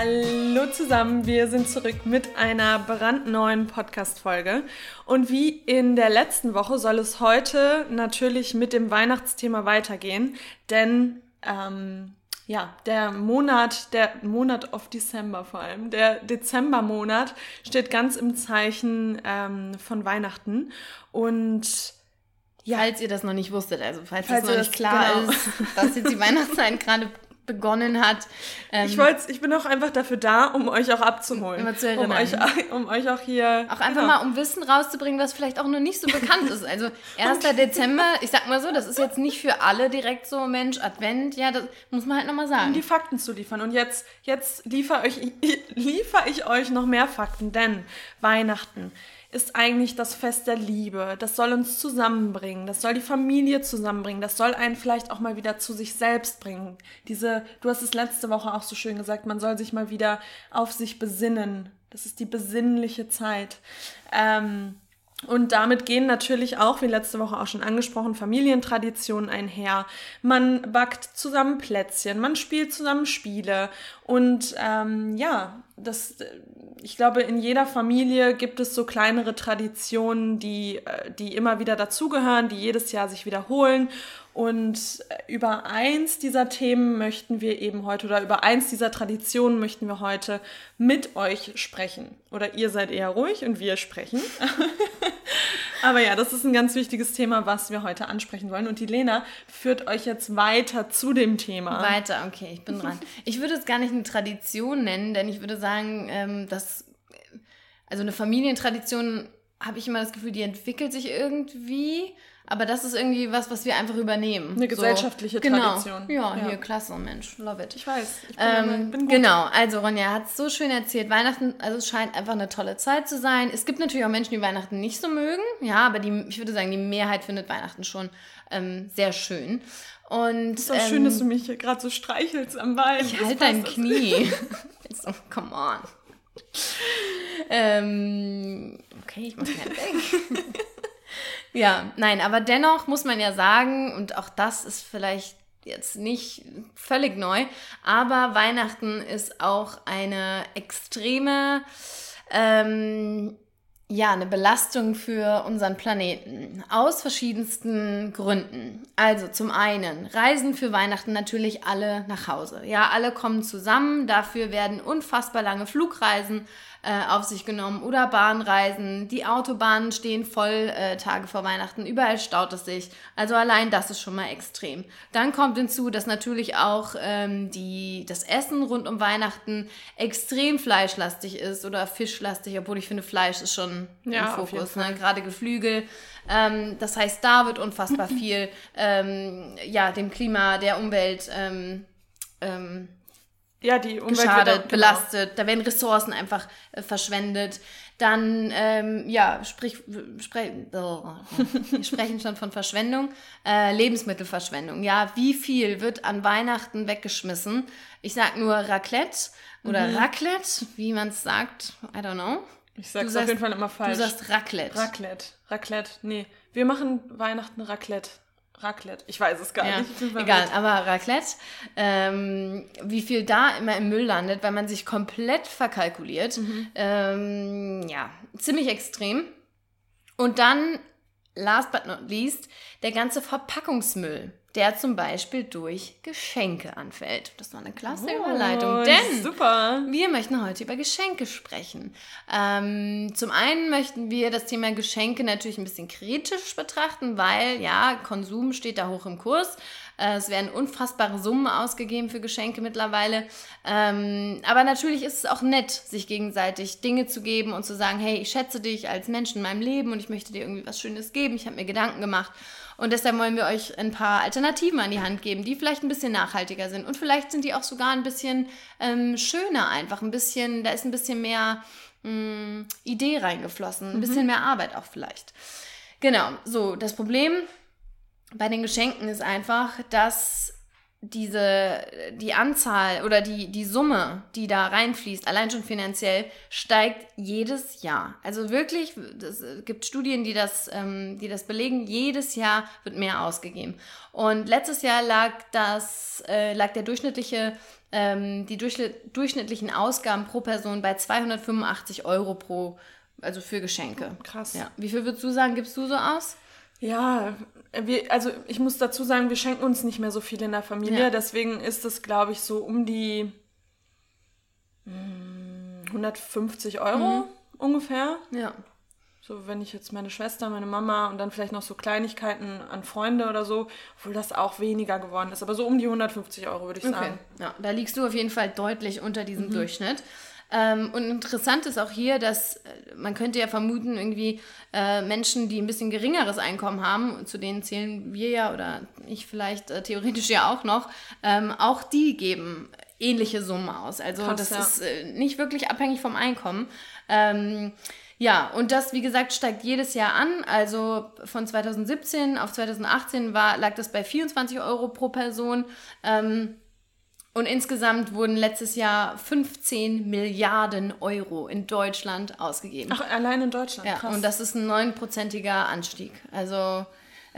Hallo zusammen, wir sind zurück mit einer brandneuen Podcast-Folge. Und wie in der letzten Woche soll es heute natürlich mit dem Weihnachtsthema weitergehen, denn ähm, ja, der Monat, der Monat of December vor allem, der Dezembermonat steht ganz im Zeichen ähm, von Weihnachten. Und ja. Falls ihr das noch nicht wusstet, also falls, falls das noch nicht klar genau. ist, dass jetzt die Weihnachtszeit gerade begonnen hat. Ähm, ich wollte, ich bin auch einfach dafür da, um euch auch abzuholen. Immer zu erinnern. Um euch, um euch auch hier. Auch einfach genau. mal, um Wissen rauszubringen, was vielleicht auch noch nicht so bekannt ist. Also 1. Dezember, ich sag mal so, das ist jetzt nicht für alle direkt so, Mensch, Advent, ja, das muss man halt nochmal sagen. Um die Fakten zu liefern. Und jetzt, jetzt liefere ich, liefere ich euch noch mehr Fakten, denn Weihnachten ist eigentlich das Fest der Liebe. Das soll uns zusammenbringen. Das soll die Familie zusammenbringen. Das soll einen vielleicht auch mal wieder zu sich selbst bringen. Diese, du hast es letzte Woche auch so schön gesagt, man soll sich mal wieder auf sich besinnen. Das ist die besinnliche Zeit. Ähm, und damit gehen natürlich auch, wie letzte Woche auch schon angesprochen, Familientraditionen einher. Man backt zusammen Plätzchen, man spielt zusammen Spiele. Und ähm, ja, das, ich glaube, in jeder Familie gibt es so kleinere Traditionen, die, äh, die immer wieder dazugehören, die jedes Jahr sich wiederholen. Und über eins dieser Themen möchten wir eben heute oder über eins dieser Traditionen möchten wir heute mit euch sprechen. Oder ihr seid eher ruhig und wir sprechen. Aber ja, das ist ein ganz wichtiges Thema, was wir heute ansprechen wollen. Und die Lena führt euch jetzt weiter zu dem Thema. Weiter, okay, ich bin dran. Ich würde es gar nicht eine Tradition nennen, denn ich würde sagen, ähm, dass also eine Familientradition habe ich immer das Gefühl, die entwickelt sich irgendwie. Aber das ist irgendwie was, was wir einfach übernehmen. Eine gesellschaftliche so, genau. Tradition. Ja, ja, hier, klasse, Mensch, love it. Ich weiß, ich bin, ähm, bin gut. Genau, also Ronja hat es so schön erzählt. Weihnachten, also es scheint einfach eine tolle Zeit zu sein. Es gibt natürlich auch Menschen, die Weihnachten nicht so mögen. Ja, aber die, ich würde sagen, die Mehrheit findet Weihnachten schon ähm, sehr schön. Und, es ist auch ähm, schön, dass du mich hier gerade so streichelst am Bein. Ich halte dein Knie. so, come on. ähm, okay, ich muss mir weg. Ja, nein, aber dennoch muss man ja sagen, und auch das ist vielleicht jetzt nicht völlig neu, aber Weihnachten ist auch eine extreme, ähm, ja, eine Belastung für unseren Planeten. Aus verschiedensten Gründen. Also zum einen reisen für Weihnachten natürlich alle nach Hause. Ja, alle kommen zusammen. Dafür werden unfassbar lange Flugreisen äh, auf sich genommen oder Bahnreisen. Die Autobahnen stehen voll äh, Tage vor Weihnachten. Überall staut es sich. Also allein das ist schon mal extrem. Dann kommt hinzu, dass natürlich auch ähm, die, das Essen rund um Weihnachten extrem fleischlastig ist oder fischlastig, obwohl ich finde, Fleisch ist schon ja, im Fokus. Ne? Gerade Geflügel. Ähm, das heißt, da wird unfassbar viel ähm, ja, dem Klima, der Umwelt ähm, ähm, ja, die Umwelt geschadet, wird auch, genau. belastet, da werden Ressourcen einfach äh, verschwendet. Dann, ähm, ja, sprich, sprech, oh, wir sprechen schon von Verschwendung, äh, Lebensmittelverschwendung. Ja, wie viel wird an Weihnachten weggeschmissen? Ich sag nur Raclette oder mhm. Raclette, wie man es sagt, I don't know. Ich sag's du auf jeden Fall immer falsch. Du sagst Raclette. Raclette, Raclette, nee. Wir machen Weihnachten Raclette. Raclette. Ich weiß es gar ja, nicht. Egal, aber Raclette, ähm, wie viel da immer im Müll landet, weil man sich komplett verkalkuliert. Mhm. Ähm, ja, ziemlich extrem. Und dann, last but not least, der ganze Verpackungsmüll der zum Beispiel durch Geschenke anfällt. Das war eine klasse oh, Überleitung, denn super. wir möchten heute über Geschenke sprechen. Ähm, zum einen möchten wir das Thema Geschenke natürlich ein bisschen kritisch betrachten, weil ja, Konsum steht da hoch im Kurs. Äh, es werden unfassbare Summen ausgegeben für Geschenke mittlerweile. Ähm, aber natürlich ist es auch nett, sich gegenseitig Dinge zu geben und zu sagen, hey, ich schätze dich als Mensch in meinem Leben und ich möchte dir irgendwie was Schönes geben. Ich habe mir Gedanken gemacht. Und deshalb wollen wir euch ein paar Alternativen an die Hand geben, die vielleicht ein bisschen nachhaltiger sind. Und vielleicht sind die auch sogar ein bisschen ähm, schöner einfach. Ein bisschen, da ist ein bisschen mehr mh, hm, Idee reingeflossen. Ein mhm. bisschen mehr Arbeit auch vielleicht. Genau, so, das Problem bei den Geschenken ist einfach, dass diese, die Anzahl oder die, die Summe, die da reinfließt, allein schon finanziell, steigt jedes Jahr. Also wirklich, es gibt Studien, die das, ähm, die das belegen, jedes Jahr wird mehr ausgegeben. Und letztes Jahr lag das, äh, lag der durchschnittliche, ähm, die durchschnittlichen Ausgaben pro Person bei 285 Euro pro, also für Geschenke. Oh, krass. Ja. Wie viel würdest du sagen, gibst du so aus? Ja, wir, also ich muss dazu sagen, wir schenken uns nicht mehr so viel in der Familie. Ja. Deswegen ist es, glaube ich, so um die 150 hm, Euro mhm. ungefähr. Ja. So, wenn ich jetzt meine Schwester, meine Mama und dann vielleicht noch so Kleinigkeiten an Freunde oder so, obwohl das auch weniger geworden ist. Aber so um die 150 Euro, würde ich okay. sagen. Ja, da liegst du auf jeden Fall deutlich unter diesem mhm. Durchschnitt. Ähm, und interessant ist auch hier, dass äh, man könnte ja vermuten, irgendwie äh, Menschen, die ein bisschen geringeres Einkommen haben, zu denen zählen wir ja oder ich vielleicht äh, theoretisch ja auch noch, ähm, auch die geben ähnliche Summen aus. Also Krass, das ja. ist äh, nicht wirklich abhängig vom Einkommen. Ähm, ja, und das, wie gesagt, steigt jedes Jahr an. Also von 2017 auf 2018 war, lag das bei 24 Euro pro Person. Ähm, und insgesamt wurden letztes Jahr 15 Milliarden Euro in Deutschland ausgegeben. Ach, allein in Deutschland? Ja, Krass. und das ist ein neunprozentiger Anstieg. Also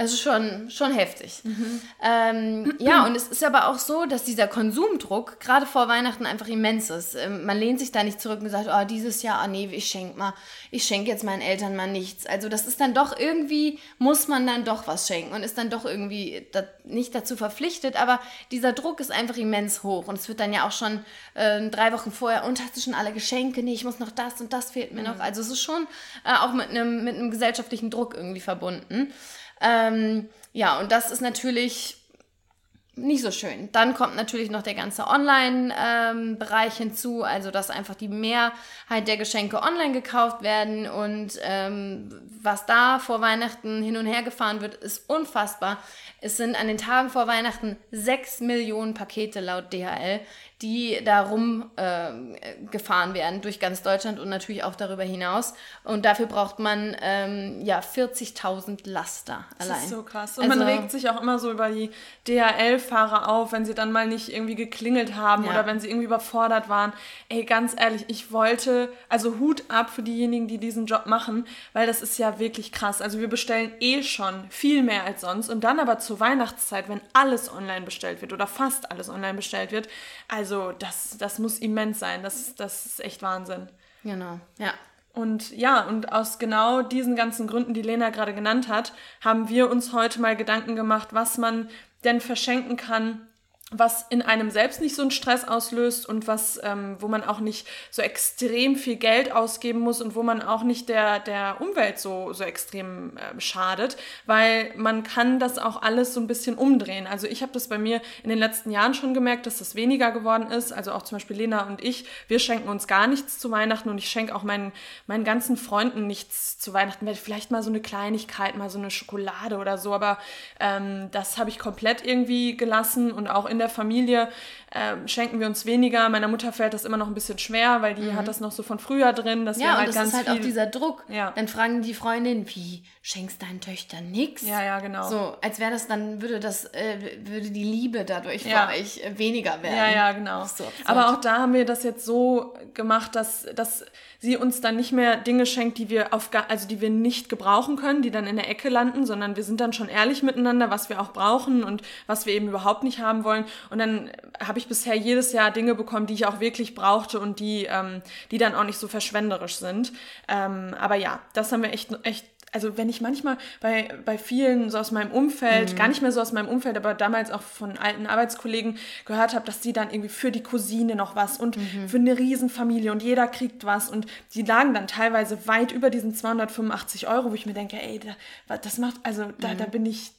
es ist schon, schon heftig. Mhm. Ähm, ja, und es ist aber auch so, dass dieser Konsumdruck gerade vor Weihnachten einfach immens ist. Ähm, man lehnt sich da nicht zurück und sagt, oh, dieses Jahr, oh nee, ich schenke mal, ich schenke jetzt meinen Eltern mal nichts. Also das ist dann doch irgendwie, muss man dann doch was schenken und ist dann doch irgendwie da, nicht dazu verpflichtet. Aber dieser Druck ist einfach immens hoch. Und es wird dann ja auch schon äh, drei Wochen vorher, und hast du schon alle Geschenke? Nee, ich muss noch das und das fehlt mir mhm. noch. Also es ist schon äh, auch mit einem mit gesellschaftlichen Druck irgendwie verbunden. Ähm, ja, und das ist natürlich nicht so schön. Dann kommt natürlich noch der ganze Online-Bereich ähm, hinzu, also dass einfach die Mehrheit der Geschenke online gekauft werden und ähm, was da vor Weihnachten hin und her gefahren wird, ist unfassbar. Es sind an den Tagen vor Weihnachten 6 Millionen Pakete laut DHL, die da rumgefahren äh, werden durch ganz Deutschland und natürlich auch darüber hinaus. Und dafür braucht man ähm, ja 40.000 Laster allein. Das ist so krass. Und also, man regt sich auch immer so über die DHL-Fahrer auf, wenn sie dann mal nicht irgendwie geklingelt haben ja. oder wenn sie irgendwie überfordert waren. Ey, ganz ehrlich, ich wollte, also Hut ab für diejenigen, die diesen Job machen, weil das ist ja wirklich krass. Also wir bestellen eh schon viel mehr als sonst und dann aber zur Weihnachtszeit, wenn alles online bestellt wird oder fast alles online bestellt wird, also das, das muss immens sein. Das, das ist echt Wahnsinn. Genau, ja. Und ja, und aus genau diesen ganzen Gründen, die Lena gerade genannt hat, haben wir uns heute mal Gedanken gemacht, was man denn verschenken kann, was in einem selbst nicht so einen Stress auslöst und was, ähm, wo man auch nicht so extrem viel Geld ausgeben muss und wo man auch nicht der, der Umwelt so, so extrem äh, schadet, weil man kann das auch alles so ein bisschen umdrehen. Also ich habe das bei mir in den letzten Jahren schon gemerkt, dass das weniger geworden ist. Also auch zum Beispiel Lena und ich, wir schenken uns gar nichts zu Weihnachten und ich schenke auch meinen, meinen ganzen Freunden nichts zu Weihnachten. Vielleicht mal so eine Kleinigkeit, mal so eine Schokolade oder so, aber ähm, das habe ich komplett irgendwie gelassen und auch in der Familie äh, schenken wir uns weniger. Meiner Mutter fällt das immer noch ein bisschen schwer, weil die mhm. hat das noch so von früher drin. Dass ja, wir halt und das ist halt viel... auch dieser Druck. Ja. Dann fragen die Freundinnen, wie schenkst deinen Töchtern nichts? Ja, ja, genau. So, als wäre das dann, würde das, äh, würde die Liebe dadurch ja. für euch äh, weniger werden. Ja, ja, genau. So Aber auch da haben wir das jetzt so gemacht, dass, dass sie uns dann nicht mehr Dinge schenkt, die wir auf, also die wir nicht gebrauchen können, die dann in der Ecke landen, sondern wir sind dann schon ehrlich miteinander, was wir auch brauchen und was wir eben überhaupt nicht haben wollen. Und dann habe ich bisher jedes Jahr Dinge bekommen, die ich auch wirklich brauchte und die, ähm, die dann auch nicht so verschwenderisch sind. Ähm, aber ja, das haben wir echt, echt also wenn ich manchmal bei, bei vielen so aus meinem Umfeld, mhm. gar nicht mehr so aus meinem Umfeld, aber damals auch von alten Arbeitskollegen gehört habe, dass die dann irgendwie für die Cousine noch was und mhm. für eine Riesenfamilie und jeder kriegt was und die lagen dann teilweise weit über diesen 285 Euro, wo ich mir denke, ey, das macht, also da, mhm. da bin ich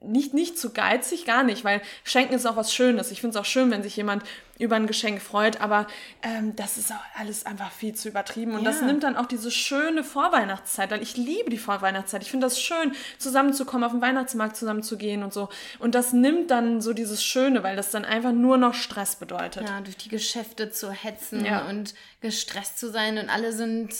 nicht, nicht zu geizig, gar nicht, weil Schenken ist auch was Schönes. Ich finde es auch schön, wenn sich jemand über ein Geschenk freut, aber ähm, das ist auch alles einfach viel zu übertrieben und Ja. das nimmt dann auch diese schöne Vorweihnachtszeit, weil ich liebe die Vorweihnachtszeit. Ich finde das schön, zusammenzukommen, auf den Weihnachtsmarkt zusammenzugehen und so. Und das nimmt dann so dieses Schöne, weil das dann einfach nur noch Stress bedeutet. Ja, durch die Geschäfte zu hetzen Ja. und gestresst zu sein und alle sind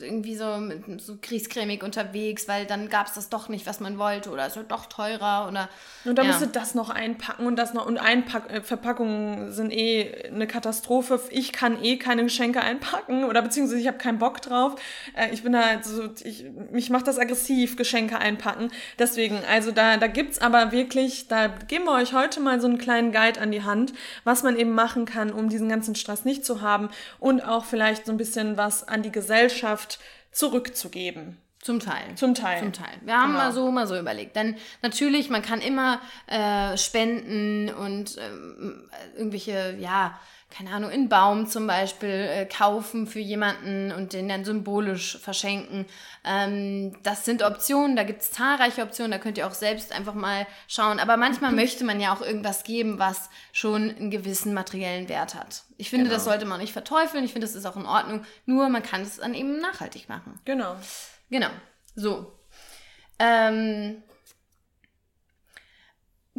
irgendwie so, so griesgrämig unterwegs, weil dann gab es das doch nicht, was man wollte oder es wird doch teurer oder Und dann ja. musst du das noch einpacken und das noch. Und Einpack äh, Verpackungen sind eh eine Katastrophe. Ich kann eh keine Geschenke einpacken oder beziehungsweise ich habe keinen Bock drauf. Äh, ich bin da so, ich, mich macht das aggressiv, Geschenke einpacken. Deswegen, also da, da gibt's aber wirklich, da geben wir euch heute mal so einen kleinen Guide an die Hand, was man eben machen kann, um diesen ganzen Stress nicht zu haben und auch vielleicht so ein bisschen was an die Gesellschaft zurückzugeben. Zum Teil. Zum Teil. Zum Teil. Wir haben Genau. mal so, mal so überlegt. Denn natürlich, man kann immer äh, spenden und ähm, irgendwelche, ja, keine Ahnung, einen Baum zum Beispiel äh, kaufen für jemanden und den dann symbolisch verschenken. Ähm, das sind Optionen, da gibt es zahlreiche Optionen, da könnt ihr auch selbst einfach mal schauen. Aber manchmal möchte man ja auch irgendwas geben, was schon einen gewissen materiellen Wert hat. Ich finde, das Genau. sollte man nicht verteufeln. Ich finde, das ist auch in Ordnung. Nur man kann es dann eben nachhaltig machen. Genau. Genau. So. Ähm.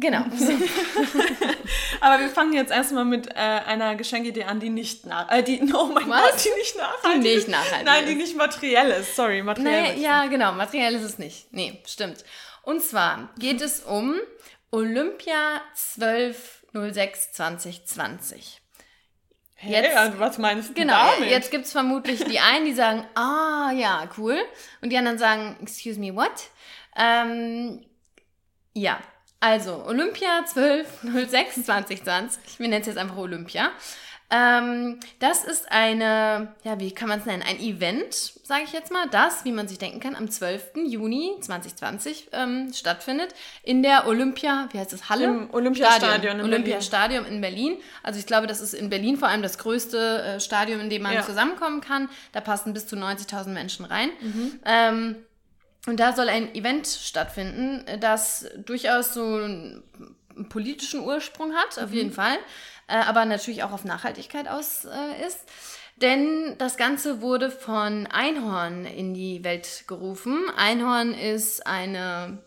Genau. Aber wir fangen jetzt erstmal mit äh, einer Geschenkidee an, die nicht nach, äh, die, oh mein Was? Gott, die nicht nachhaltig Die nicht ist. nachhaltig Nein, ist. die nicht materiell ist. Sorry, materiell. ich ja, genau. Materiell ist es nicht. Nee, stimmt. Und zwar geht es um Olympia 1206 2020. Hey, jetzt- also was meinst du Genau, damit? jetzt gibt es vermutlich die einen, die sagen, ah, ja, cool. Und die anderen sagen, excuse me, what? Ähm, ja, also Olympia 1206 2020. Wir nennen es jetzt einfach Olympia. Ähm, das ist eine, ja, wie kann man es nennen? Ein Event, sage ich jetzt mal, das, wie man sich denken kann, am 12. Juni 2020 ähm, stattfindet in der Olympia, wie heißt das, Halle? Im Olympiastadion in Olympiastadion in Berlin. Also ich glaube, das ist in Berlin vor allem das größte äh, Stadion, in dem man Ja. zusammenkommen kann. Da passen bis zu 90.000 Menschen rein. Mhm. Ähm, und da soll ein Event stattfinden, äh, das durchaus so einen politischen Ursprung hat, auf Mhm. jeden Fall, aber natürlich auch auf Nachhaltigkeit aus äh, ist. Denn das Ganze wurde von Einhorn in die Welt gerufen. Einhorn ist eine,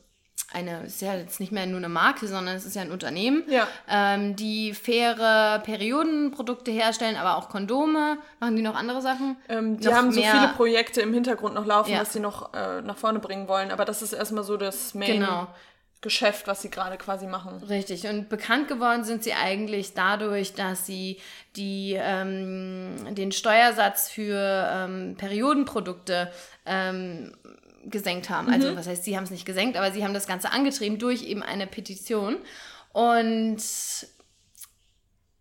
eine, ist ja jetzt nicht mehr nur eine Marke, sondern es ist ja ein Unternehmen, Ja. ähm, die faire Periodenprodukte herstellen, aber auch Kondome. Machen die noch andere Sachen? Ähm, die Noch haben so mehr- viele Projekte im Hintergrund noch laufen, Ja. was sie noch äh, nach vorne bringen wollen. Aber das ist erstmal so das Genau. Main-Geschäft, was sie gerade quasi machen. Richtig. Und bekannt geworden sind sie eigentlich dadurch, dass sie die, ähm, den Steuersatz für ähm, Periodenprodukte ähm, gesenkt haben. Also was heißt, sie haben es nicht gesenkt, aber sie haben das Ganze angetrieben durch eben eine Petition. Und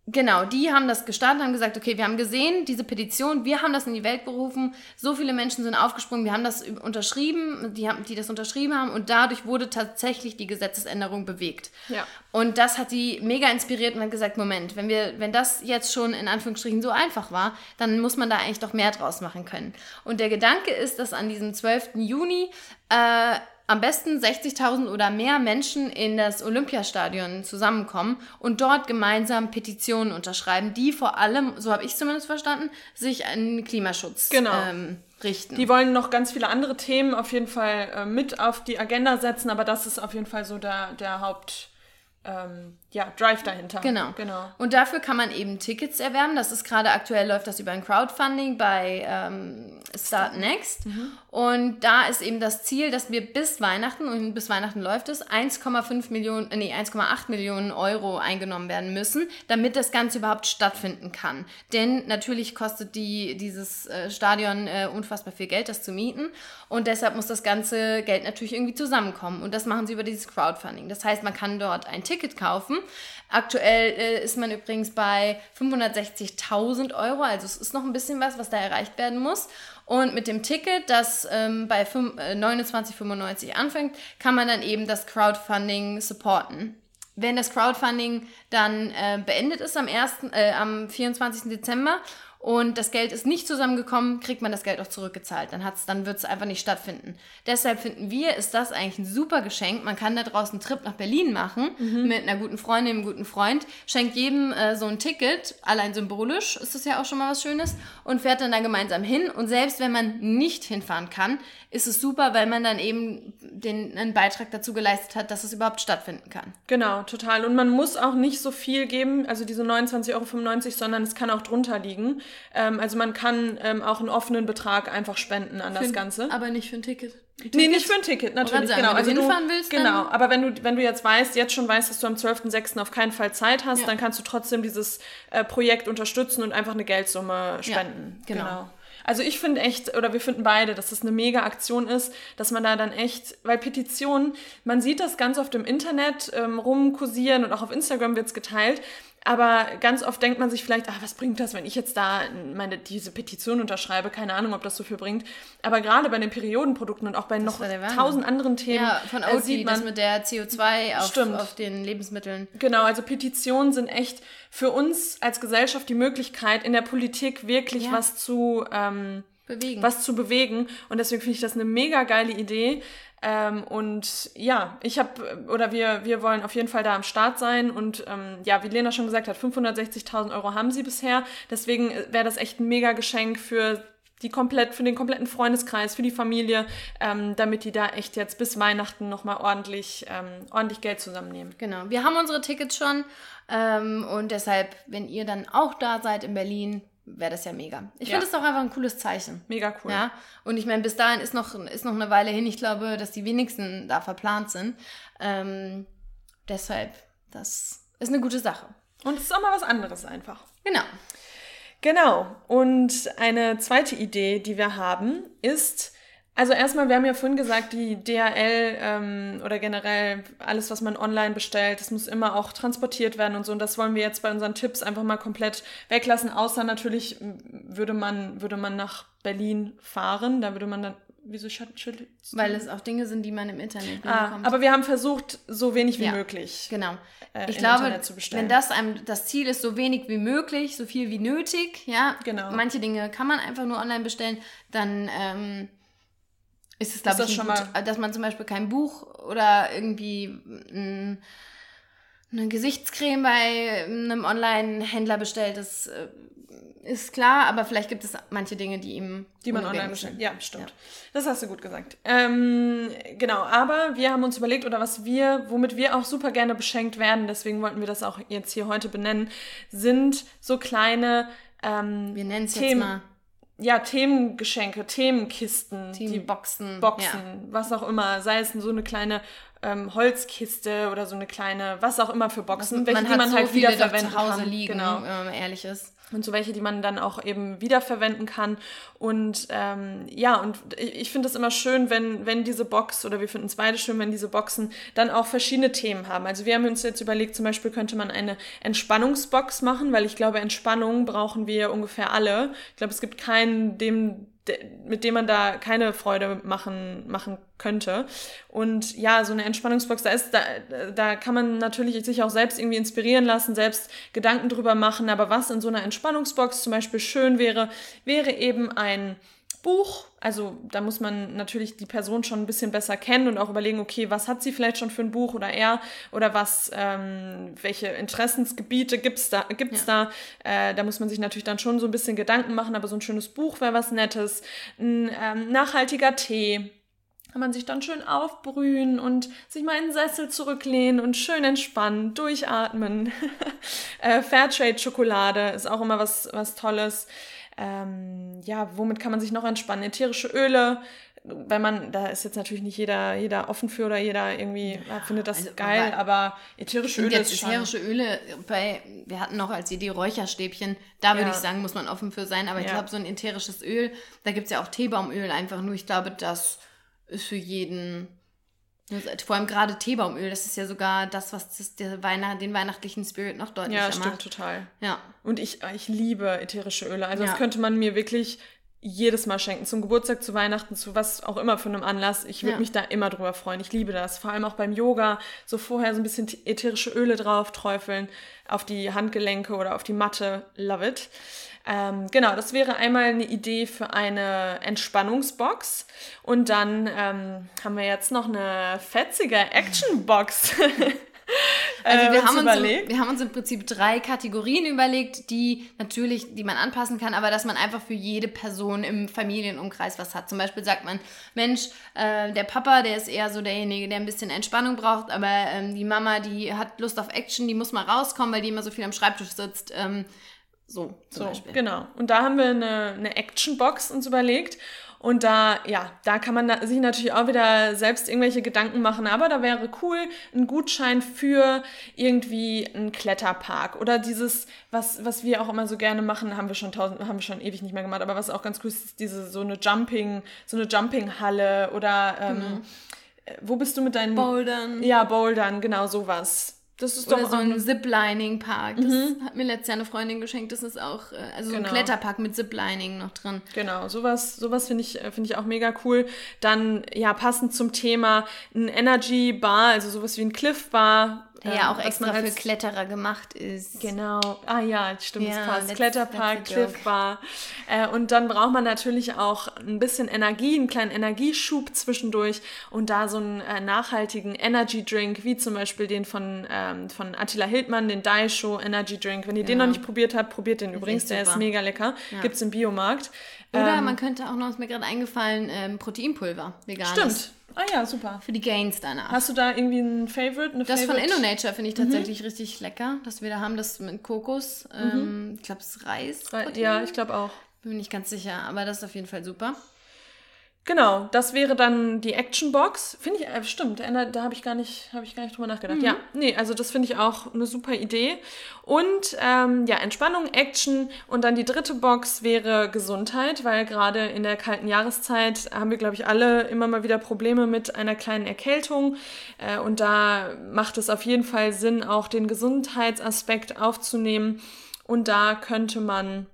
Genau, die haben das gestartet, haben gesagt, okay, wir haben gesehen, diese Petition, wir haben das in die Welt gerufen, so viele Menschen sind aufgesprungen, wir haben das unterschrieben, die, haben, die das unterschrieben haben und dadurch wurde tatsächlich die Gesetzesänderung bewegt. Ja. Und das hat die mega inspiriert und hat gesagt, Moment, wenn wir, wenn das jetzt schon in Anführungsstrichen so einfach war, dann muss man da eigentlich doch mehr draus machen können. Und der Gedanke ist, dass an diesem 12. Juni äh, am besten 60.000 oder mehr Menschen in das Olympiastadion zusammenkommen und dort gemeinsam Petitionen unterschreiben, die vor allem, so habe ich zumindest verstanden, sich an Klimaschutz Genau. ähm, richten. Die wollen noch ganz viele andere Themen auf jeden Fall äh, mit auf die Agenda setzen, aber das ist auf jeden Fall so der, der Haupt, ähm, ja, Drive dahinter. Genau. genau. Und dafür kann man eben Tickets erwerben. Das ist gerade aktuell läuft das über ein Crowdfunding bei ähm, Start Next. Und da ist eben das Ziel, dass wir bis Weihnachten, und bis Weihnachten läuft es, 1,5 Millionen, äh, nee, 1,8 Millionen Euro eingenommen werden müssen, damit das Ganze überhaupt stattfinden kann. Denn natürlich kostet die, dieses äh, Stadion äh, unfassbar viel Geld, das zu mieten. Und deshalb muss das ganze Geld natürlich irgendwie zusammenkommen. Und das machen sie über dieses Crowdfunding. Das heißt, man kann dort ein Ticket kaufen. Aktuell äh, ist man übrigens bei 560.000 Euro, also es ist noch ein bisschen was, was da erreicht werden muss. Und mit dem Ticket, das ähm, bei fünf- äh, 29,95 anfängt, kann man dann eben das Crowdfunding supporten. Wenn das Crowdfunding dann äh, beendet ist am, 1., äh, am 24. Dezember und das Geld ist nicht zusammengekommen, kriegt man das Geld auch zurückgezahlt. Dann, hat's, dann wird es einfach nicht stattfinden. Deshalb finden wir, ist das eigentlich ein super Geschenk. Man kann da draußen einen Trip nach Berlin machen Mhm. mit einer guten Freundin, einem guten Freund, schenkt jedem äh, so ein Ticket, allein symbolisch ist das ja auch schon mal was Schönes, und fährt dann da gemeinsam hin. Und selbst wenn man nicht hinfahren kann, ist es super, weil man dann eben den, einen Beitrag dazu geleistet hat, dass es überhaupt stattfinden kann. Genau, total. Und man muss auch nicht so viel geben, also diese 29,95 Euro, sondern es kann auch drunter liegen. Ähm, also man kann ähm, auch einen offenen Betrag einfach spenden an das Für- Ganze. Aber nicht für ein Ticket. Nee, nicht für ein Ticket, natürlich. sagen, genau. wenn du also hinfahren willst, dann- Genau, aber wenn du, wenn du jetzt weißt, jetzt schon weißt, dass du am 12.06. auf keinen Fall Zeit hast, Ja. dann kannst du trotzdem dieses äh, Projekt unterstützen und einfach eine Geldsumme spenden. genau. Also ich finde echt, oder wir finden beide, dass das eine mega Aktion ist, dass man da dann echt, weil Petitionen, man sieht das ganz oft im Internet ähm, rumkursieren und auch auf Instagram wird's geteilt, aber ganz oft denkt man sich vielleicht, ah, was bringt das, wenn ich jetzt da meine, diese Petition unterschreibe? Keine Ahnung, ob das so viel bringt. Aber gerade bei den Periodenprodukten und auch bei noch der Wahnsinn. tausend anderen Themen Ja, von äh, Audi, sieht das man, mit der CO2 auf, Stimmt. auf den Lebensmitteln. Genau, also Petitionen sind echt für uns als Gesellschaft die Möglichkeit, in der Politik wirklich Ja. was zu ähm, Bewegen. was zu bewegen. Und deswegen finde ich das eine mega geile Idee. Ähm, und ja, ich habe, oder wir, wir wollen auf jeden Fall da am Start sein. Und ähm, ja, wie Lena schon gesagt hat, 560.000 Euro haben sie bisher. Deswegen wäre das echt ein mega Geschenk für die komplett, für den kompletten Freundeskreis, für die Familie, ähm, damit die da echt jetzt bis Weihnachten nochmal ordentlich, ähm, ordentlich Geld zusammennehmen. Genau. Wir haben unsere Tickets schon. Ähm, und deshalb, wenn ihr dann auch da seid in Berlin, wäre das ja mega. Ich Ja. finde es doch einfach ein cooles Zeichen. Mega cool. Ja, und ich meine, bis dahin ist noch, ist noch eine Weile hin. Ich glaube, dass die wenigsten da verplant sind. Ähm, deshalb, das ist eine gute Sache. Und es ist auch mal was anderes einfach. Genau. Genau. Und eine zweite Idee, die wir haben, ist, also erstmal, wir haben ja vorhin gesagt, die DHL ähm, oder generell alles, was man online bestellt, das muss immer auch transportiert werden und so. Und das wollen wir jetzt bei unseren Tipps einfach mal komplett weglassen. Außer natürlich m, würde man, würde man nach Berlin fahren. Da würde man dann, wieso schüttelt Weil es auch Dinge sind, die man im Internet Ah, bekommt. aber wir haben versucht, so wenig wie Ja. möglich. Genau. äh, ich im glaube, Internet zu bestellen. wenn das einem das Ziel ist, so wenig wie möglich, so viel wie nötig, ja, Genau. manche Dinge kann man einfach nur online bestellen, dann ähm, ist es, glaube ich, schon gut, dass man zum Beispiel kein Buch oder irgendwie mm, eine Gesichtscreme bei einem Online-Händler bestellt, das äh, ist klar, aber vielleicht gibt es manche Dinge, die ihm Die man online bestellt. Ja, stimmt. Das hast du gut gesagt. Ähm, genau, aber wir haben uns überlegt, oder was wir, womit wir auch super gerne beschenkt werden, deswegen wollten wir das auch jetzt hier heute benennen, sind so kleine ähm, Wir nennen es jetzt mal ja, Themengeschenke, Themenkisten, die Teamboxen. Boxen, Ja. was auch immer, sei es so eine kleine ähm, Holzkiste oder so eine kleine, was auch immer für Boxen, welche, man die hat man so halt zu Hause kann. liegen, Genau. wenn man ehrlich ist. Und so welche, die man dann auch eben wiederverwenden kann. Und ähm, ja, und ich, ich finde es immer schön, wenn, wenn diese Box, oder wir finden es beide schön, wenn diese Boxen dann auch verschiedene Themen haben. Also wir haben uns jetzt überlegt, zum Beispiel könnte man eine Entspannungsbox machen, weil ich glaube, Entspannung brauchen wir ungefähr alle. Ich glaube, es gibt keinen, dem, de- mit dem man da keine Freude machen, machen könnte. Und ja, so eine Entspannungsbox, da ist, da, da kann man natürlich sich auch selbst irgendwie inspirieren lassen, selbst Gedanken drüber machen. Aber was in so einer Entspannungsbox zum Beispiel schön wäre, wäre eben ein Buch. Also da muss man natürlich die Person schon ein bisschen besser kennen und auch überlegen, okay, was hat sie vielleicht schon für ein Buch oder er oder was, ähm, welche Interessensgebiete gibt's da, gibt's da. Äh, da muss man sich natürlich dann schon so ein bisschen Gedanken machen, aber so ein schönes Buch wäre was Nettes. Ein ähm, nachhaltiger Tee kann man sich dann schön aufbrühen und sich mal in den Sessel zurücklehnen und schön entspannen, durchatmen. äh, Fairtrade-Schokolade ist auch immer was, was Tolles. Ähm, ja, womit kann man sich noch entspannen? Ätherische Öle, wenn man, da ist jetzt natürlich nicht jeder, jeder offen für oder jeder irgendwie ja, findet das also, geil, aber- ätherische Öle jetzt ist schon... ätherische Öle bei, wir hatten noch als Idee Räucherstäbchen, da würde Ja. ich sagen, muss man offen für sein, aber ich Ja. glaube, so ein ätherisches Öl, da gibt es ja auch Teebaumöl einfach nur, ich glaube, das ist für jeden, vor allem gerade Teebaumöl, das ist ja sogar das, was das, der Weihnacht, den weihnachtlichen Spirit noch deutlicher Ja, macht. stimmt total. Ja, Und ich, ich liebe ätherische Öle. Also Ja. das könnte man mir wirklich jedes Mal schenken. Zum Geburtstag, zu Weihnachten, zu was auch immer für einem Anlass. Ich würde Ja. mich da immer drüber freuen. Ich liebe das. Vor allem auch beim Yoga. So vorher so ein bisschen ätherische Öle drauf träufeln auf die Handgelenke oder auf die Matte. Love it. Ähm, genau, das wäre einmal eine Idee für eine Entspannungsbox. Und dann ähm, haben wir jetzt noch eine fetzige Actionbox. Also äh, wir, uns haben uns überlegt. im, wir haben uns im Prinzip drei Kategorien überlegt, die natürlich, die man anpassen kann, aber dass man einfach für jede Person im Familienumkreis was hat. Zum Beispiel sagt man, Mensch, äh, der Papa, der ist eher so derjenige, der ein bisschen Entspannung braucht, aber ähm, die Mama, die hat Lust auf Action, die muss mal rauskommen, weil die immer so viel am Schreibtisch sitzt. Ähm, so zum So, Beispiel. genau. Und da haben wir eine, eine Actionbox uns überlegt. Und da, ja, da kann man sich natürlich auch wieder selbst irgendwelche Gedanken machen. Aber da wäre cool ein Gutschein für irgendwie einen Kletterpark oder dieses, was, was wir auch immer so gerne machen, haben wir schon tausend, haben wir schon ewig nicht mehr gemacht. Aber was auch ganz cool ist, ist diese so eine Jumping, so eine Jumping-Halle oder ähm, äh, wo bist du mit deinen Bouldern. Ja, Bouldern, genau sowas. Das ist Oder doch so auch ein Ziplining-Park. Das hat mir letztes Jahr eine Freundin geschenkt. Das ist auch, äh, also so ein Genau. Kletterpark mit Ziplining noch drin. Genau, sowas, sowas finde ich, äh, finde ich auch mega cool. Dann, ja, passend zum Thema, ein Energy Bar, also sowas wie ein Cliff Bar. Der ähm, ja auch was extra für Kletterer gemacht ist. Genau. Ah ja, stimmt, Ja, das passt. that's- Kletterpark, that's a joke. Cliffbar. Äh, und dann braucht man natürlich auch ein bisschen Energie, einen kleinen Energieschub zwischendurch und da so einen äh, nachhaltigen Energy Drink, wie zum Beispiel den von, ähm, von Attila Hildmann, den Daisho Energy Drink. Wenn ihr den Ja. noch nicht probiert habt, probiert den übrigens, echt der ist mega lecker. Gibt's im Biomarkt. Oder Ähm, man könnte auch noch, ist mir gerade eingefallen, ähm, Proteinpulver, veganes. Stimmt. Ah ja, super. Für die Gains danach. Hast du da irgendwie ein Favorite? Eine das von Favorite? InnoNature finde ich tatsächlich richtig lecker, dass wir da haben, das mit Kokos. Ähm, ich glaube, es ist Reis. Ja, ich glaube auch. Bin mir nicht ganz sicher, aber das ist auf jeden Fall super. Genau, das wäre dann die Actionbox. Finde ich, äh, stimmt, da, habe ich gar nicht, habe ich gar nicht drüber nachgedacht. Ja, nee, also das finde ich auch eine super Idee. Und ähm, ja, Entspannung, Action und dann die dritte Box wäre Gesundheit, weil gerade in der kalten Jahreszeit haben wir, glaube ich, alle immer mal wieder Probleme mit einer kleinen Erkältung. Äh, und da macht es auf jeden Fall Sinn, auch den Gesundheitsaspekt aufzunehmen. Und da könnte man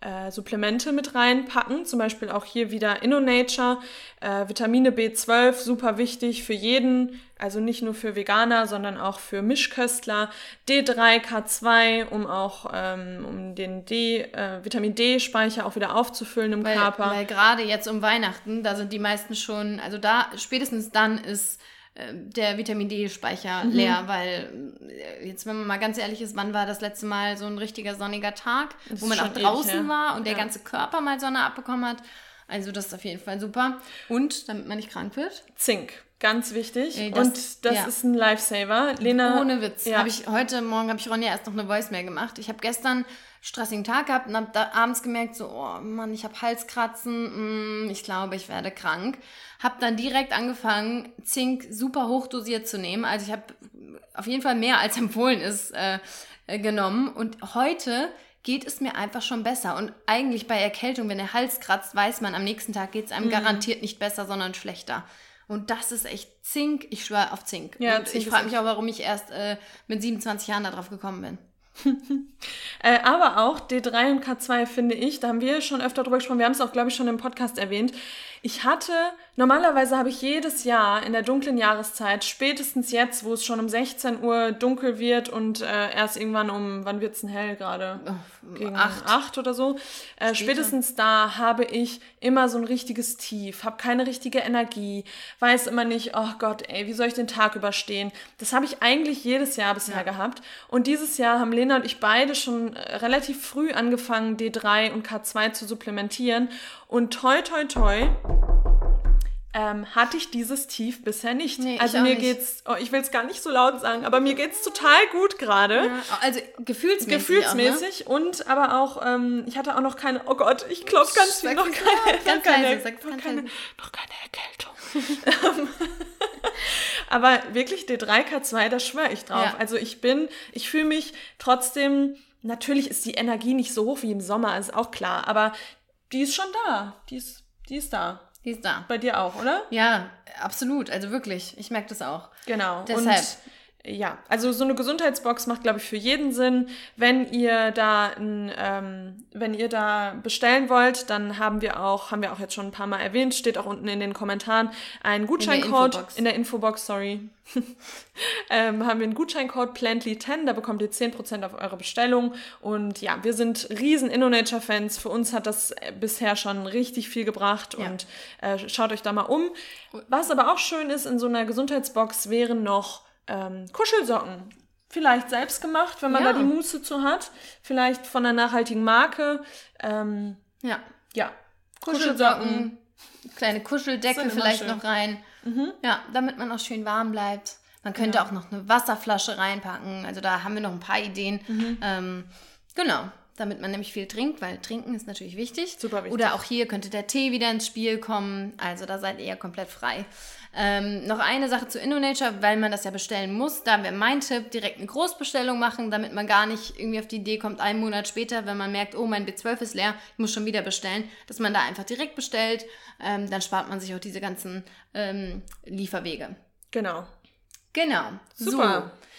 äh, Supplemente mit reinpacken, zum Beispiel auch hier wieder InnoNature, äh, Vitamine B12, super wichtig für jeden, also nicht nur für Veganer, sondern auch für Mischköstler, D3, K2, um auch ähm, um den D, äh, Vitamin D-Speicher auch wieder aufzufüllen im Weil, Körper. weil gerade jetzt um Weihnachten, da sind die meisten schon, also da, spätestens dann ist der Vitamin D-Speicher Mhm. leer, weil äh, jetzt, wenn man mal ganz ehrlich ist, wann war das letzte Mal so ein richtiger sonniger Tag, Das wo man auch schon ewig draußen her. war und der Ja. ganze Körper mal Sonne abbekommen hat. Also das ist auf jeden Fall super. Und, damit man nicht krank wird, Zink, ganz wichtig. Ey, das- und das ja. ist ein Lifesaver. Lena, Ohne Witz. Ja. Habe ich heute Morgen habe ich Ronja erst noch eine Voicemail gemacht. Ich habe gestern einen stressigen Tag gehabt und habe da abends gemerkt so, oh Mann, ich habe Halskratzen, mm, ich glaube, ich werde krank. Habe dann direkt angefangen, Zink super hoch dosiert zu nehmen. Also ich habe auf jeden Fall mehr als empfohlen ist äh, äh, genommen und heute geht es mir einfach schon besser. Und eigentlich bei Erkältung, wenn der Hals kratzt, weiß man, am nächsten Tag geht es Mhm. einem garantiert nicht besser, sondern schlechter. Und das ist echt Zink. Ich schwöre auf Zink. Ja, und Zink ich frage mich auch, warum ich erst äh, mit 27 Jahren darauf gekommen bin. Äh, aber auch D3 und K2 finde ich, da haben wir schon öfter drüber gesprochen, wir haben es auch, glaube ich, schon im Podcast erwähnt. Ich hatte, normalerweise habe ich jedes Jahr in der dunklen Jahreszeit, spätestens jetzt, wo es schon um 16 Uhr dunkel wird und äh, erst irgendwann um, wann wird es denn hell gerade? Gegen acht. acht oder so. Äh, spätestens da habe ich immer so ein richtiges Tief, habe keine richtige Energie, weiß immer nicht, oh Gott, ey, wie soll ich den Tag überstehen? Das habe ich eigentlich jedes Jahr bisher gehabt. Und dieses Jahr haben Lena und ich beide schon äh, relativ früh angefangen, D3 und K2 zu supplementieren. Und toi, toi, toi, ähm, hatte ich dieses Tief bisher nicht. Nee, also auch mir nicht. geht's, oh, ich will es gar nicht so laut sagen, aber mir geht's total gut gerade. Also gefühlsmäßig. Gefühlsmäßig und aber auch, ähm, ich hatte auch noch keine, oh Gott, ich klopfe ganz viel, noch keine, ganz noch keine, leise, sag's noch ganz keine, noch keine Erkältung. aber wirklich D3K2, da schwöre ich drauf. Ja. Also ich bin, ich fühle mich trotzdem, natürlich ist die Energie nicht so hoch wie im Sommer, ist auch klar, aber die ist schon da. Die ist, die ist da. Die ist da. Bei dir auch, oder? Ja, absolut. Also wirklich. Ich merke das auch. Genau. Deshalb. Und ja, also so eine Gesundheitsbox macht, glaube ich, für jeden Sinn. Wenn ihr da ein, ähm, wenn ihr da bestellen wollt, dann haben wir auch, haben wir auch jetzt schon ein paar Mal erwähnt, steht auch unten in den Kommentaren, ein Gutscheincode in der Infobox, sorry. ähm, haben wir einen Gutscheincode Plantly10, da bekommt ihr 10% auf eure Bestellung. Und ja, wir sind riesen InnoNature-Fans. Für uns hat das äh, bisher schon richtig viel gebracht ja. und äh, schaut euch da mal um. Was aber auch schön ist in so einer Gesundheitsbox wären noch ähm, Kuschelsocken. Vielleicht selbst gemacht, wenn man ja. da die Muße zu hat. Vielleicht von einer nachhaltigen Marke. Ähm, ja. Ja. Kuschelsocken. Kleine Kuscheldecke vielleicht noch rein. Mhm. Ja, damit man auch schön warm bleibt. Man könnte ja. auch noch eine Wasserflasche reinpacken. Also da haben wir noch ein paar Ideen. Mhm. Ähm, genau damit man nämlich viel trinkt, weil trinken ist natürlich wichtig. Super wichtig. Oder auch hier könnte der Tee wieder ins Spiel kommen. Also da seid ihr ja komplett frei. Ähm, noch eine Sache zu InnoNature, weil man das ja bestellen muss. Da wäre mein Tipp, direkt eine Großbestellung machen, damit man gar nicht irgendwie auf die Idee kommt, einen Monat später, wenn man merkt, oh, mein B12 ist leer, ich muss schon wieder bestellen, dass man da einfach direkt bestellt. Ähm, dann spart man sich auch diese ganzen ähm, Lieferwege. Genau. Genau. Super. So.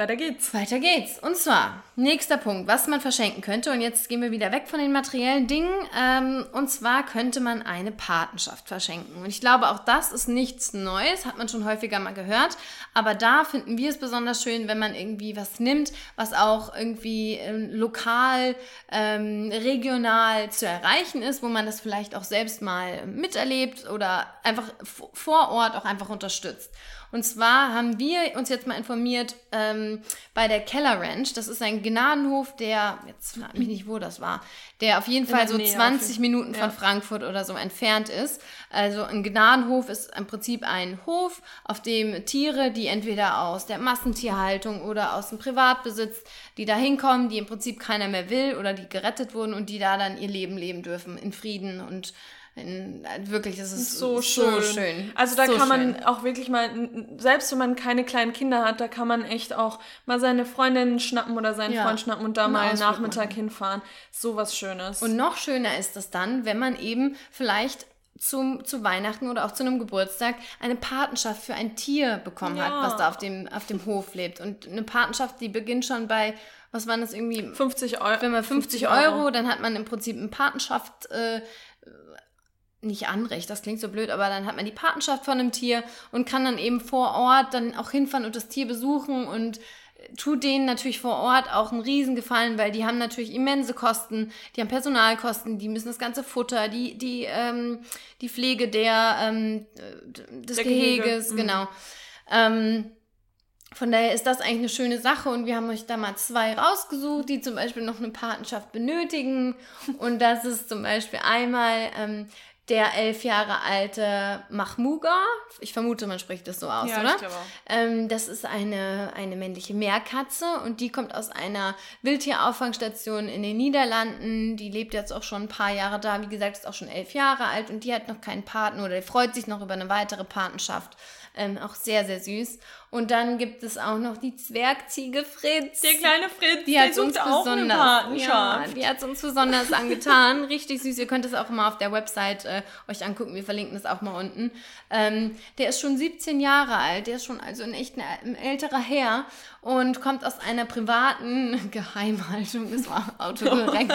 Weiter geht's. Weiter geht's. Und zwar, nächster Punkt, was man verschenken könnte. Und jetzt gehen wir wieder weg von den materiellen Dingen. Ähm, und zwar könnte man eine Patenschaft verschenken. Und ich glaube, auch das ist nichts Neues, hat man schon häufiger mal gehört. Aber da finden wir es besonders schön, wenn man irgendwie was nimmt, was auch irgendwie ähm, lokal, ähm, regional zu erreichen ist, wo man das vielleicht auch selbst mal miterlebt oder einfach vor Ort auch einfach unterstützt. Und zwar haben wir uns jetzt mal informiert ähm, bei der Keller Ranch. Das ist ein Gnadenhof, der, jetzt frag mich nicht, wo das war, der auf jeden Fall so Nähe 20 Minuten ja. von Frankfurt oder so entfernt ist. Also ein Gnadenhof ist im Prinzip ein Hof, auf dem Tiere, die entweder aus der Massentierhaltung oder aus dem Privatbesitz, die da hinkommen, die im Prinzip keiner mehr will oder die gerettet wurden und die da dann ihr Leben leben dürfen in Frieden und wirklich, das ist so schön. So schön. Also da so kann man schön. auch wirklich mal, selbst wenn man keine kleinen Kinder hat, da kann man echt auch mal seine Freundin schnappen oder seinen ja. Freund schnappen und da mal Nachmittag machen. hinfahren. So was Schönes. Und noch schöner ist das dann, wenn man eben vielleicht zum, zu Weihnachten oder auch zu einem Geburtstag eine Patenschaft für ein Tier bekommen ja. hat, was da auf dem, auf dem Hof lebt. Und eine Patenschaft, die beginnt schon bei, was waren das irgendwie? 50 Euro. Wenn man 50, 50 Euro, Euro, dann hat man im Prinzip eine Patenschaft äh, nicht Anrecht, das klingt so blöd, aber dann hat man die Patenschaft von einem Tier und kann dann eben vor Ort dann auch hinfahren und das Tier besuchen und tut denen natürlich vor Ort auch einen Riesengefallen, weil die haben natürlich immense Kosten, die haben Personalkosten, die müssen das ganze Futter, die, die, ähm, die Pflege der, ähm, des der Geheges, Gehege. genau. Mhm. Ähm, von daher ist das eigentlich eine schöne Sache und wir haben euch da mal zwei rausgesucht, die zum Beispiel noch eine Patenschaft benötigen. Und das ist zum Beispiel einmal ähm, der elf Jahre alte Mahmuga. Ich vermute, man spricht das so aus, ja, oder? Ich glaube ähm, das ist eine, eine männliche Meerkatze und die kommt aus einer Wildtierauffangstation in den Niederlanden. Die lebt jetzt auch schon ein paar Jahre da. Wie gesagt, ist auch schon elf Jahre alt und die hat noch keinen Partner oder die freut sich noch über eine weitere Patenschaft. Ähm, auch sehr, sehr süß. Und dann gibt es auch noch die Zwergziege Fritz. Der kleine Fritz, die hat uns besonders, ja, die hat uns besonders angetan. Richtig süß. Ihr könnt es auch mal auf der Website äh, euch angucken. Wir verlinken das auch mal unten. Ähm, der ist schon 17 Jahre alt. Der ist schon also ein echt ein älterer Herr und kommt aus einer privaten Geheimhaltung. Das war autokorrekt.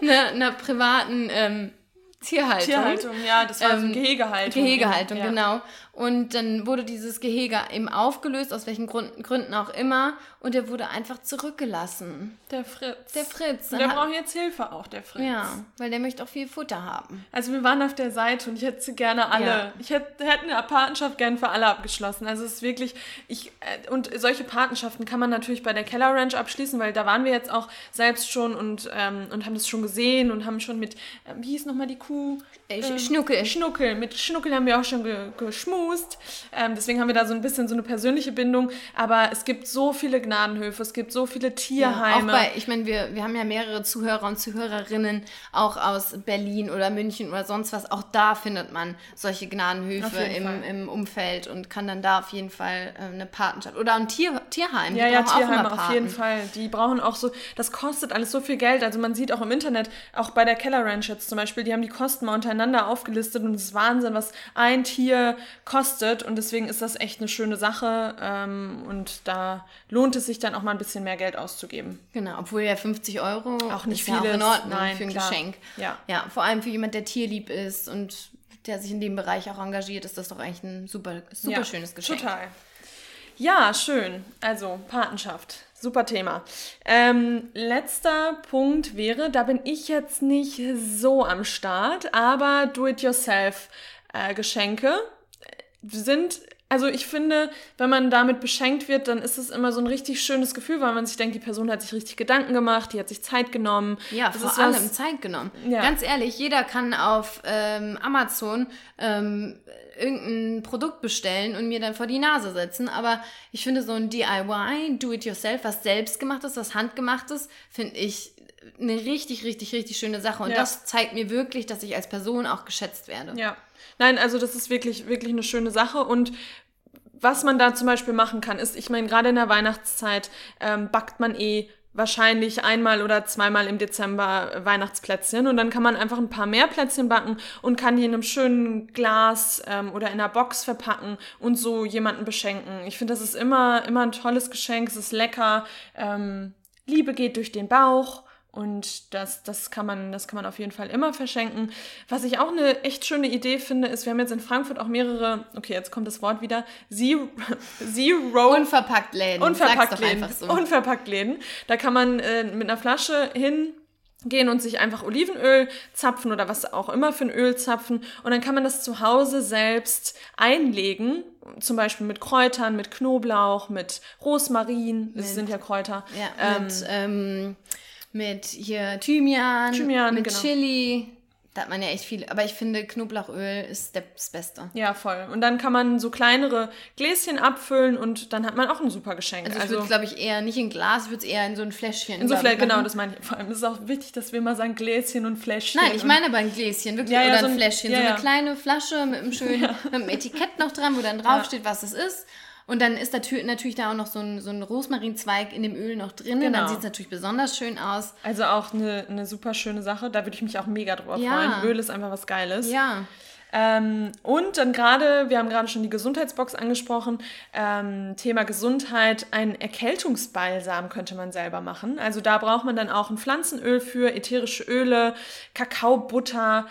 einer, einer privaten ähm, Tierhaltung. Tierhaltung, ja, das war ähm, so Gehegehaltung. Gehegehaltung, ja. genau. Und dann wurde dieses Gehege eben aufgelöst, aus welchen Gründen, Gründen auch immer. Und er wurde einfach zurückgelassen. Der Fritz. Der Fritz. Und der braucht jetzt Hilfe auch, der Fritz. Ja, weil der möchte auch viel Futter haben. Also wir waren auf der Seite und ich hätte gerne alle, ja. ich hätte, hätte eine Patenschaft gerne für alle abgeschlossen. Also es ist wirklich, ich, äh, und solche Patenschaften kann man natürlich bei der Keller Ranch abschließen, weil da waren wir jetzt auch selbst schon und, ähm, und haben das schon gesehen und haben schon mit, äh, wie hieß nochmal die Kuh? Äh, Schnuckel. Schnuckel. Mit Schnuckel haben wir auch schon ge geschmust. Ähm, deswegen haben wir da so ein bisschen so eine persönliche Bindung. Aber es gibt so viele Gnadenhöfe, es gibt so viele Tierheime. Ja, auch bei, ich meine, wir, wir haben ja mehrere Zuhörer und Zuhörerinnen auch aus Berlin oder München oder sonst was. Auch da findet man solche Gnadenhöfe im, im Umfeld und kann dann da auf jeden Fall äh, eine Patenschaft. Oder ein Tier, Tierheim. Ja, ja, Tierheime auf jeden Fall. Die brauchen auch so, das kostet alles so viel Geld. Also man sieht auch im Internet, auch bei der Keller Ranch jetzt zum Beispiel, die haben die Kosten mal untereinander aufgelistet und es ist Wahnsinn, was ein Tier kostet. Und deswegen ist das echt eine schöne Sache. Ähm, und da lohnt es sich dann auch mal ein bisschen mehr Geld auszugeben. Genau, obwohl ja 50 Euro Auch nicht ja vieles. in Ordnung Nein, für ein klar. Geschenk. Ja. ja, vor allem für jemand, der tierlieb ist und der sich in dem Bereich auch engagiert, ist das doch eigentlich ein super, super Ja, schönes Geschenk. Total. Ja, schön. Also Patenschaft. Super Thema. Ähm, letzter Punkt wäre, da bin ich jetzt nicht so am Start, aber Do-it-yourself-Geschenke sind, also ich finde, wenn man damit beschenkt wird, dann ist es immer so ein richtig schönes Gefühl, weil man sich denkt, die Person hat sich richtig Gedanken gemacht, die hat sich Zeit genommen. Ja, Das vor ist allem was- Zeit genommen. Ja. Ganz ehrlich, jeder kann auf ähm, Amazon ähm, irgendein Produkt bestellen und mir dann vor die Nase setzen. Aber ich finde so ein DIY, Do-it-yourself, was selbst gemacht ist, was handgemacht ist, finde ich eine richtig, richtig, richtig schöne Sache. Und Ja. das zeigt mir wirklich, dass ich als Person auch geschätzt werde. Ja. Nein, also das ist wirklich, wirklich eine schöne Sache. Und was man da zum Beispiel machen kann, ist, ich meine, gerade in der Weihnachtszeit ähm, backt man eh wahrscheinlich einmal oder zweimal im Dezember Weihnachtsplätzchen und dann kann man einfach ein paar mehr Plätzchen backen und kann die in einem schönen Glas ähm, oder in einer Box verpacken und so jemanden beschenken. Ich finde, das ist immer, immer ein tolles Geschenk, es ist lecker, ähm, Liebe geht durch den Bauch und das, das, kann man, das kann man auf jeden Fall immer verschenken. Was ich auch eine echt schöne Idee finde, ist, wir haben jetzt in Frankfurt auch mehrere, okay, jetzt kommt das Wort wieder, Zero, Zero Unverpackt Läden. Unverpackt Läden. einfach so. Unverpackt Läden. Da kann man äh, mit einer Flasche hingehen und sich einfach Olivenöl zapfen oder was auch immer für ein Öl zapfen. Und dann kann man das zu Hause selbst einlegen. Zum Beispiel mit Kräutern, mit Knoblauch, mit Rosmarin. Das sind ja Kräuter. Ja, Ähm, mit, ähm, mit hier Thymian, Thymian, mit genau. Chili. Da hat man ja echt viel. Aber ich finde, Knoblauchöl ist das Beste. ja, voll. Und dann kann man so kleinere Gläschen abfüllen und dann hat man auch ein super Geschenk. Also, ich würde es, glaube ich, eher nicht in Glas, ich würde es eher in so ein Fläschchen. in so vielleicht, genau, das meine ich. Vor allem ist es auch wichtig, dass wir mal sagen Gläschen und Fläschchen. Nein, ich meine aber ein Gläschen, wirklich. Ja, ja, oder so ein Fläschchen. ja, so eine kleine Flasche mit einem schönen mit einem Etikett noch dran, wo dann draufsteht, was es ist. Und dann ist natür- natürlich da auch noch so ein, so ein Rosmarinzweig in dem Öl noch drin. Und Genau. dann sieht es natürlich besonders schön aus. Also auch eine, eine super schöne Sache. Da würde ich mich auch mega drüber Ja. freuen. Öl ist einfach was Geiles. Ja. Ähm, und dann gerade, wir haben gerade schon die Gesundheitsbox angesprochen, ähm, Thema Gesundheit, ein Erkältungsbalsam könnte man selber machen. Also da braucht man dann auch ein Pflanzenöl für, ätherische Öle, Kakaobutter,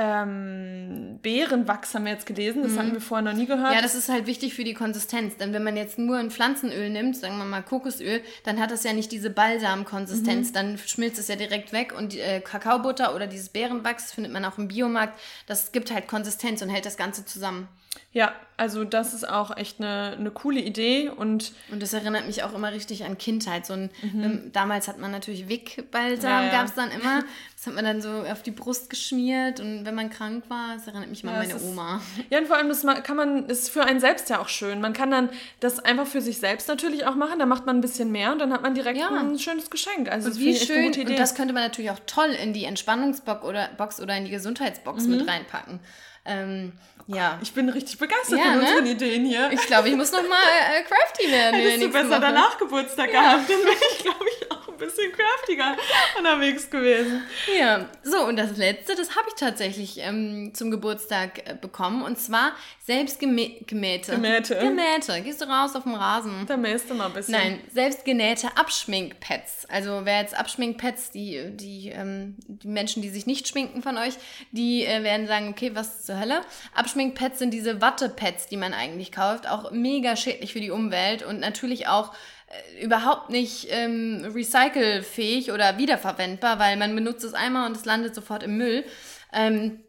ähm, Beerenwachs haben wir jetzt gelesen, das hatten wir vorher noch nie gehört. Mhm. Ja, das ist halt wichtig für die Konsistenz. Denn wenn man jetzt nur ein Pflanzenöl nimmt, sagen wir mal Kokosöl, dann hat das ja nicht diese Mhm. Balsamkonsistenz. Dann schmilzt es ja direkt weg. Und die, äh, Kakaobutter oder dieses Beerenwachs findet man auch im Biomarkt. Das gibt halt Konsistenz und hält das Ganze zusammen. Ja, also das ist auch echt eine, eine coole Idee und Und das erinnert mich auch immer richtig an Kindheit. So ein, ähm, damals hat man natürlich Wick-Balsam, Mhm. Ja, ja. gab es dann immer. Das hat man dann so auf die Brust geschmiert. Und wenn man krank war, das erinnert mich immer Ja, an meine ist- Oma. Ja, und vor allem, das kann man, ist für einen selbst ja auch schön. Man kann dann das einfach für sich selbst natürlich auch machen, da macht man ein bisschen mehr und dann hat man direkt Ja. ein schönes Geschenk. Also, Und wie schön, gute Idee. und das könnte man natürlich auch toll in die Entspannungsbox oder, Box oder in die Gesundheitsbox Mhm. mit reinpacken. Ähm, ja, ich bin richtig begeistert Ja, von ne? unseren Ideen hier. ich glaube, ich muss noch mal äh, crafty werden. Hättest du besser Woche. danach Geburtstag gehabt, dann wäre ich, glaube ich, auch ein bisschen craftiger unterwegs gewesen. Ja, so und das letzte, das habe ich tatsächlich ähm, zum Geburtstag äh, bekommen und zwar selbstgemähte. Gemähte. Gemähte. Gehst du raus auf den Rasen? Da mähst du mal ein bisschen. Nein, selbstgenähte Abschminkpads. Also wer jetzt Abschminkpads, die, die, ähm, die Menschen, die sich nicht schminken von euch, die äh, werden sagen, okay, was zur Hölle? Abschminkpads sind diese Wattepads, die man eigentlich kauft, auch mega schädlich für die Umwelt und natürlich auch äh, überhaupt nicht ähm, recycelfähig oder wiederverwendbar, weil man benutzt es einmal und es landet sofort im Müll. Ähm,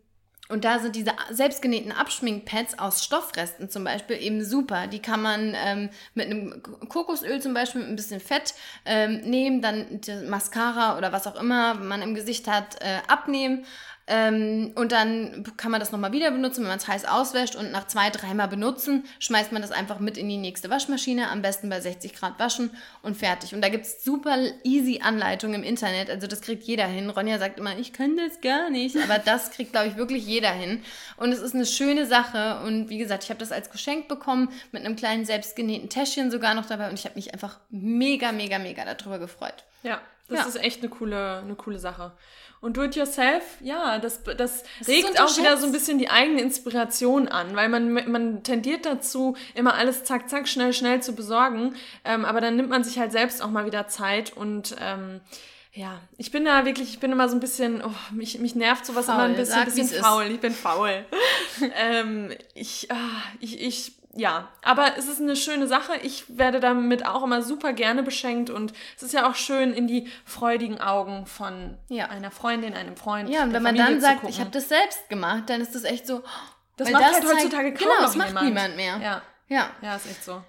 und da sind diese selbstgenähten Abschminkpads aus Stoffresten zum Beispiel eben super. Die kann man ähm, mit einem Kokosöl zum Beispiel mit ein bisschen Fett ähm, nehmen, dann Mascara oder was auch immer man im Gesicht hat, äh, abnehmen. Ähm, und dann kann man das nochmal wieder benutzen, wenn man es heiß auswäscht und nach zwei, dreimal benutzen, schmeißt man das einfach mit in die nächste Waschmaschine, am besten bei 60 Grad waschen und fertig. Und da gibt es super easy Anleitungen im Internet, also das kriegt jeder hin. Ronja sagt immer, ich kann das gar nicht, aber das kriegt, glaube ich, wirklich jeder hin. Und es ist eine schöne Sache und wie gesagt, ich habe das als Geschenk bekommen, mit einem kleinen selbstgenähten Täschchen sogar noch dabei und ich habe mich einfach mega, mega, mega darüber gefreut. Ja, Das Ja. ist echt eine coole, eine coole Sache. Und do it yourself, ja, das, das, ist regt auch wieder so ein bisschen die eigene Inspiration an, weil man, man tendiert dazu, immer alles zack, zack, schnell, schnell zu besorgen. Ähm, aber dann nimmt man sich halt selbst auch mal wieder Zeit und ähm, ja, ich bin da wirklich, ich bin immer so ein bisschen, oh, mich, mich nervt sowas Faul. immer ein bisschen, Sag, bisschen wie's ist. faul. Ich bin faul. ähm, ich, ah, ich, ich, ja, aber es ist eine schöne Sache. Ich werde damit auch immer super gerne beschenkt und es ist ja auch schön, in die freudigen Augen von Ja. einer Freundin, einem Freund. Ja, und wenn man Familie dann sagt, ich habe das selbst gemacht, dann ist das echt so. Das macht halt zeigt- heutzutage kaum genau, das macht jemand. niemand mehr. Ja, Ja, ja, ist echt so.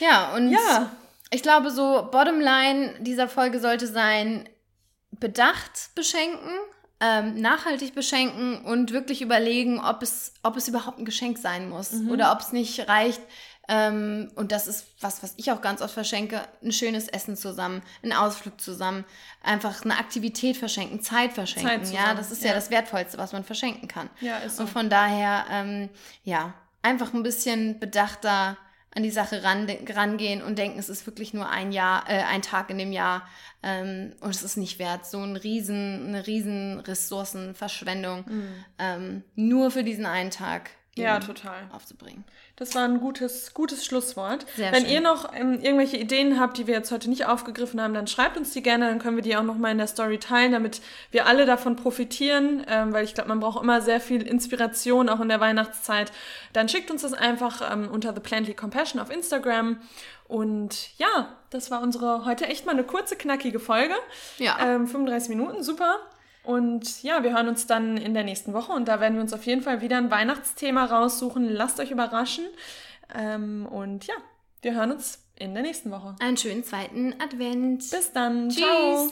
ja und Ja. ich glaube, so Bottomline dieser Folge sollte sein, bedacht beschenken, ähm, nachhaltig beschenken und wirklich überlegen, ob es, ob es überhaupt ein Geschenk sein muss Mhm. oder ob es nicht reicht. Ähm, und das ist was, was ich auch ganz oft verschenke, ein schönes Essen zusammen, einen Ausflug zusammen, einfach eine Aktivität verschenken, Zeit verschenken. Zeit ja, zusammen, das ist ja. ja. das Wertvollste, was man verschenken kann. Ja, ist so. Und von daher, ähm, ja, einfach ein bisschen bedachter an die Sache ran, rangehen und denken, es ist wirklich nur ein Jahr, äh, ein Tag in dem Jahr ähm, und es ist nicht wert, so ein riesen, eine riesen Ressourcenverschwendung ähm, nur für diesen einen Tag Mhm. Ja, total. aufzubringen. Das war ein gutes, gutes Schlusswort. Sehr Wenn schön. ihr noch ähm, irgendwelche Ideen habt, die wir jetzt heute nicht aufgegriffen haben, dann schreibt uns die gerne, dann können wir die auch noch mal in der Story teilen, damit wir alle davon profitieren, ähm, weil ich glaube, man braucht immer sehr viel Inspiration, auch in der Weihnachtszeit. Dann schickt uns das einfach ähm, unter The Plantly Compassion auf Instagram. Und ja, das war unsere heute echt mal eine kurze, knackige Folge. Ja. Ähm, 35 Minuten, super. Und ja, wir hören uns dann in der nächsten Woche und da werden wir uns auf jeden Fall wieder ein Weihnachtsthema raussuchen. Lasst euch überraschen. Ähm, und ja, wir hören uns in der nächsten Woche. Einen schönen zweiten Advent. Bis dann. Tschüss. Ciao.